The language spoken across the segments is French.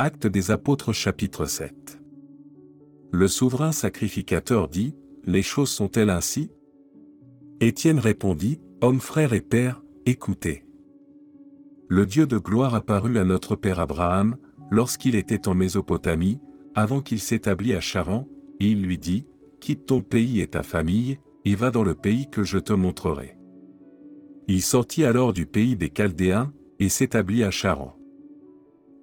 Acte des apôtres chapitre 7. Le souverain sacrificateur dit, Les choses sont-elles ainsi? Étienne répondit, Homme frère et père, écoutez. Le Dieu de gloire apparut à notre père Abraham, lorsqu'il était en Mésopotamie, avant qu'il s'établît à Charan, et il lui dit, Quitte ton pays et ta famille, et va dans le pays que je te montrerai. Il sortit alors du pays des Chaldéens, et s'établit à Charan.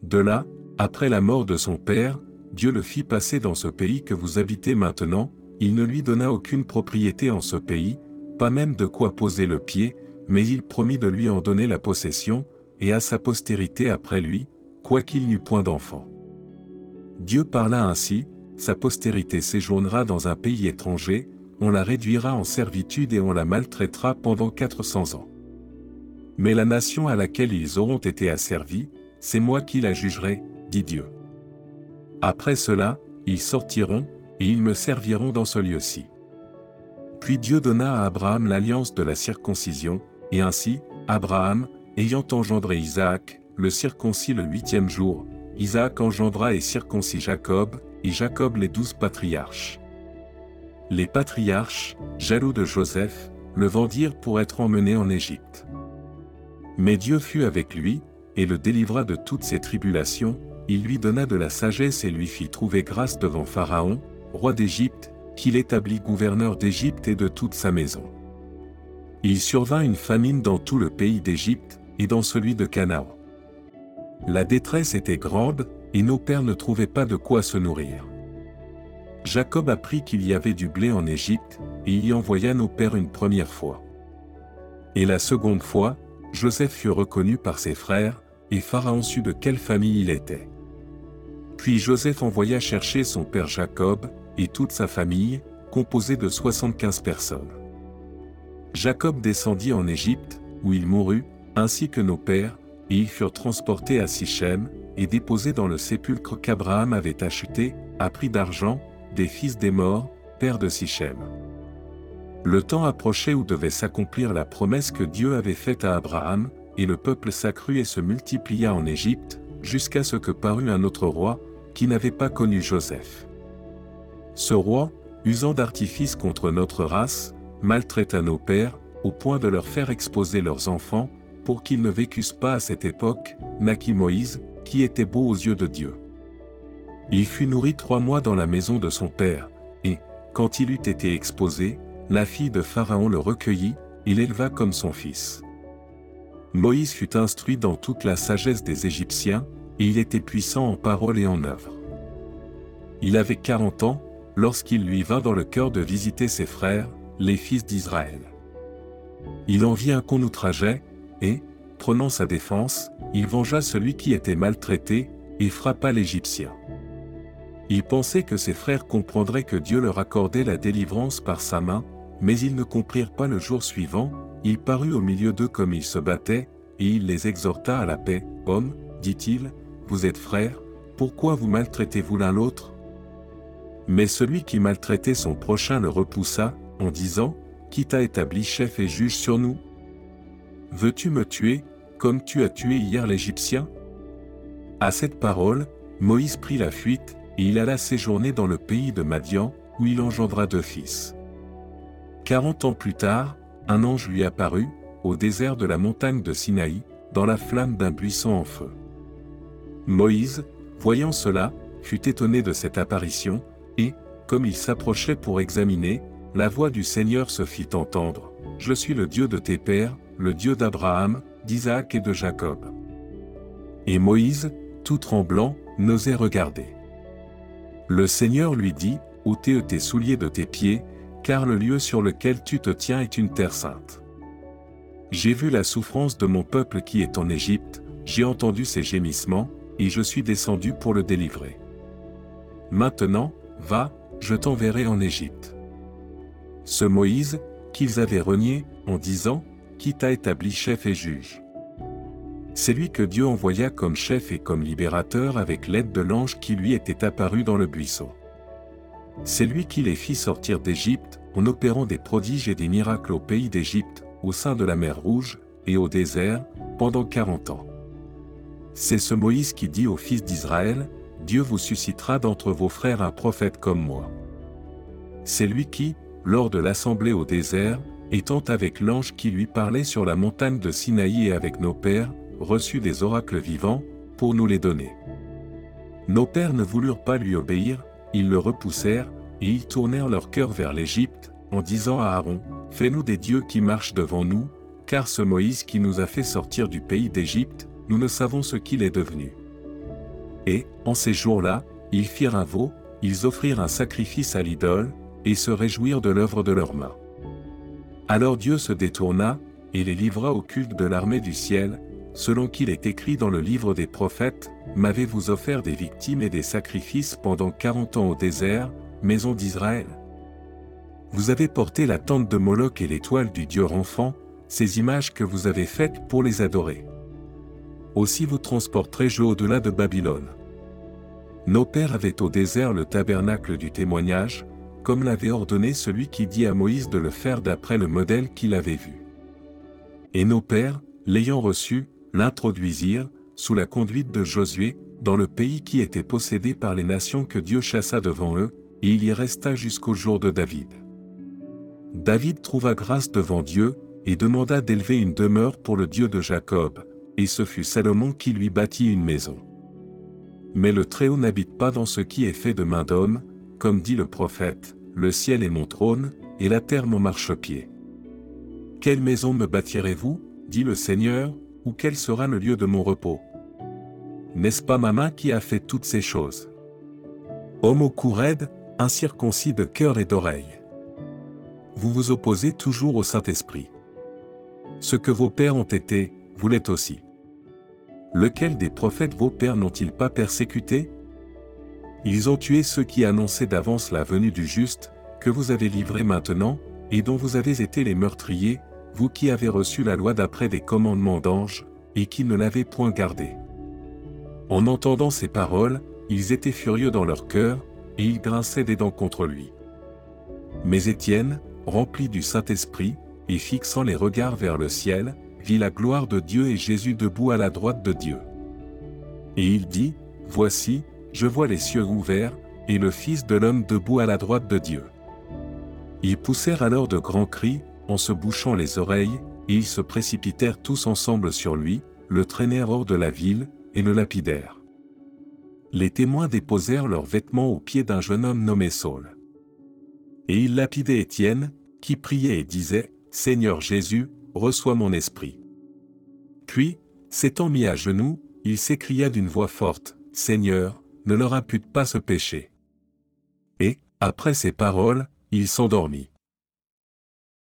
De là, après la mort de son père, Dieu le fit passer dans ce pays que vous habitez maintenant, il ne lui donna aucune propriété en ce pays, pas même de quoi poser le pied, mais il promit de lui en donner la possession, et à sa postérité après lui, quoiqu'il n'eût point d'enfant. Dieu parla ainsi, sa postérité séjournera dans un pays étranger, on la réduira en servitude et on la maltraitera pendant quatre cents ans. Mais la nation à laquelle ils auront été asservis, c'est moi qui la jugerai, dit Dieu. Après cela, ils sortiront, et ils me serviront dans ce lieu-ci. Puis Dieu donna à Abraham l'alliance de la circoncision, et ainsi, Abraham, ayant engendré Isaac, le circoncis le huitième jour, Isaac engendra et circoncis Jacob, et Jacob les douze patriarches. Les patriarches, jaloux de Joseph, le vendirent pour être emmenés en Égypte. Mais Dieu fut avec lui, et le délivra de toutes ses tribulations, il lui donna de la sagesse et lui fit trouver grâce devant Pharaon, roi d'Égypte, qu'il établit gouverneur d'Égypte et de toute sa maison. Il survint une famine dans tout le pays d'Égypte, et dans celui de Canaan. La détresse était grande, et nos pères ne trouvaient pas de quoi se nourrir. Jacob apprit qu'il y avait du blé en Égypte, et y envoya nos pères une première fois. Et la seconde fois, Joseph fut reconnu par ses frères, et Pharaon sut de quelle famille il était. Puis Joseph envoya chercher son père Jacob, et toute sa famille, composée de soixante-quinze personnes. Jacob descendit en Égypte, où il mourut, ainsi que nos pères, et ils furent transportés à Sichem, et déposés dans le sépulcre qu'Abraham avait acheté, à prix d'argent, des fils des morts, père de Sichem. Le temps approchait où devait s'accomplir la promesse que Dieu avait faite à Abraham, et le peuple s'accrut et se multiplia en Égypte, jusqu'à ce que parut un autre roi, qui n'avait pas connu Joseph. Ce roi, usant d'artifices contre notre race, maltraita nos pères, au point de leur faire exposer leurs enfants, pour qu'ils ne vécussent pas à cette époque, naquit Moïse, qui était beau aux yeux de Dieu. Il fut nourri trois mois dans la maison de son père, et, quand il eut été exposé, la fille de Pharaon le recueillit, il éleva comme son fils. Moïse fut instruit dans toute la sagesse des Égyptiens, et il était puissant en parole et en œuvre. Il avait quarante ans, lorsqu'il lui vint dans le cœur de visiter ses frères, les fils d'Israël. Il en vit un qu'on outrageait, et, prenant sa défense, il vengea celui qui était maltraité, et frappa l'Égyptien. Il pensait que ses frères comprendraient que Dieu leur accordait la délivrance par sa main, mais ils ne comprirent pas le jour suivant, il parut au milieu d'eux comme ils se battaient, et il les exhorta à la paix. Hommes, dit-il, vous êtes frères, pourquoi vous maltraitez-vous l'un l'autre? Mais celui qui maltraitait son prochain le repoussa, en disant, Qui t'a établi chef et juge sur nous? Veux-tu me tuer, comme tu as tué hier l'Égyptien? À cette parole, Moïse prit la fuite, et il alla séjourner dans le pays de Madian, où il engendra deux fils. Quarante ans plus tard, un ange lui apparut, au désert de la montagne de Sinaï, dans la flamme d'un buisson en feu. Moïse, voyant cela, fut étonné de cette apparition, et, comme il s'approchait pour examiner, la voix du Seigneur se fit entendre. Je suis le Dieu de tes pères, le Dieu d'Abraham, d'Isaac et de Jacob. Et Moïse, tout tremblant, n'osait regarder. Le Seigneur lui dit, ôtez tes souliers de tes pieds, car le lieu sur lequel tu te tiens est une terre sainte. J'ai vu la souffrance de mon peuple qui est en Égypte, j'ai entendu ses gémissements, et je suis descendu pour le délivrer. Maintenant, va, je t'enverrai en Égypte. Ce Moïse, qu'ils avaient renié, en disant, qui t'a établi chef et juge? C'est lui que Dieu envoya comme chef et comme libérateur avec l'aide de l'ange qui lui était apparu dans le buisson. C'est lui qui les fit sortir d'Égypte, en opérant des prodiges et des miracles au pays d'Égypte, au sein de la mer Rouge, et au désert, pendant quarante ans. C'est ce Moïse qui dit aux fils d'Israël, Dieu vous suscitera d'entre vos frères un prophète comme moi. C'est lui qui, lors de l'assemblée au désert, étant avec l'ange qui lui parlait sur la montagne de Sinaï et avec nos pères, reçut des oracles vivants, pour nous les donner. Nos pères ne voulurent pas lui obéir, ils le repoussèrent, et ils tournèrent leur cœur vers l'Égypte, en disant à Aaron, Fais-nous des dieux qui marchent devant nous, car ce Moïse qui nous a fait sortir du pays d'Égypte, nous ne savons ce qu'il est devenu. Et, en ces jours-là, ils firent un veau, ils offrirent un sacrifice à l'idole, et se réjouirent de l'œuvre de leurs mains. Alors Dieu se détourna, et les livra au culte de l'armée du ciel, selon qu'il est écrit dans le livre des prophètes, M'avez-vous offert des victimes et des sacrifices pendant quarante ans au désert, maison d'Israël? Vous avez porté la tente de Moloch et l'étoile du Dieu enfant, ces images que vous avez faites pour les adorer. Aussi vous transporterai-je au-delà de Babylone. Nos pères avaient au désert le tabernacle du témoignage, comme l'avait ordonné celui qui dit à Moïse de le faire d'après le modèle qu'il avait vu. Et nos pères, l'ayant reçu, l'introduisirent, sous la conduite de Josué, dans le pays qui était possédé par les nations que Dieu chassa devant eux, et il y resta jusqu'au jour de David. David trouva grâce devant Dieu, et demanda d'élever une demeure pour le Dieu de Jacob, et ce fut Salomon qui lui bâtit une maison. Mais le Très-Haut n'habite pas dans ce qui est fait de main d'homme, comme dit le prophète, le ciel est mon trône, et la terre mon marchepied. Quelle maison me bâtirez-vous, dit le Seigneur, ou quel sera le lieu de mon repos? N'est-ce pas ma main qui a fait toutes ces choses? Homme au cou raide, incirconcis de cœur et d'oreille. Vous vous opposez toujours au Saint-Esprit. Ce que vos pères ont été, vous l'êtes aussi. Lequel des prophètes vos pères n'ont-ils pas persécuté? Ils ont tué ceux qui annonçaient d'avance la venue du juste, que vous avez livré maintenant, et dont vous avez été les meurtriers, vous qui avez reçu la loi d'après des commandements d'anges, et qui ne l'avez point gardée. En entendant ces paroles, ils étaient furieux dans leur cœur, et ils grinçaient des dents contre lui. Mais Étienne, rempli du Saint-Esprit, et fixant les regards vers le ciel, vit la gloire de Dieu et Jésus debout à la droite de Dieu. Et il dit, Voici, je vois les cieux ouverts, et le Fils de l'homme debout à la droite de Dieu. Ils poussèrent alors de grands cris, en se bouchant les oreilles, et ils se précipitèrent tous ensemble sur lui, le traînèrent hors de la ville, et le lapidèrent. Les témoins déposèrent leurs vêtements aux pieds d'un jeune homme nommé Saul. Et ils lapidaient Étienne, qui priait et disait, Seigneur Jésus, reçois mon esprit. Puis, s'étant mis à genoux, il s'écria d'une voix forte, Seigneur, ne leur impute pas ce péché. Et, après ces paroles, il s'endormit.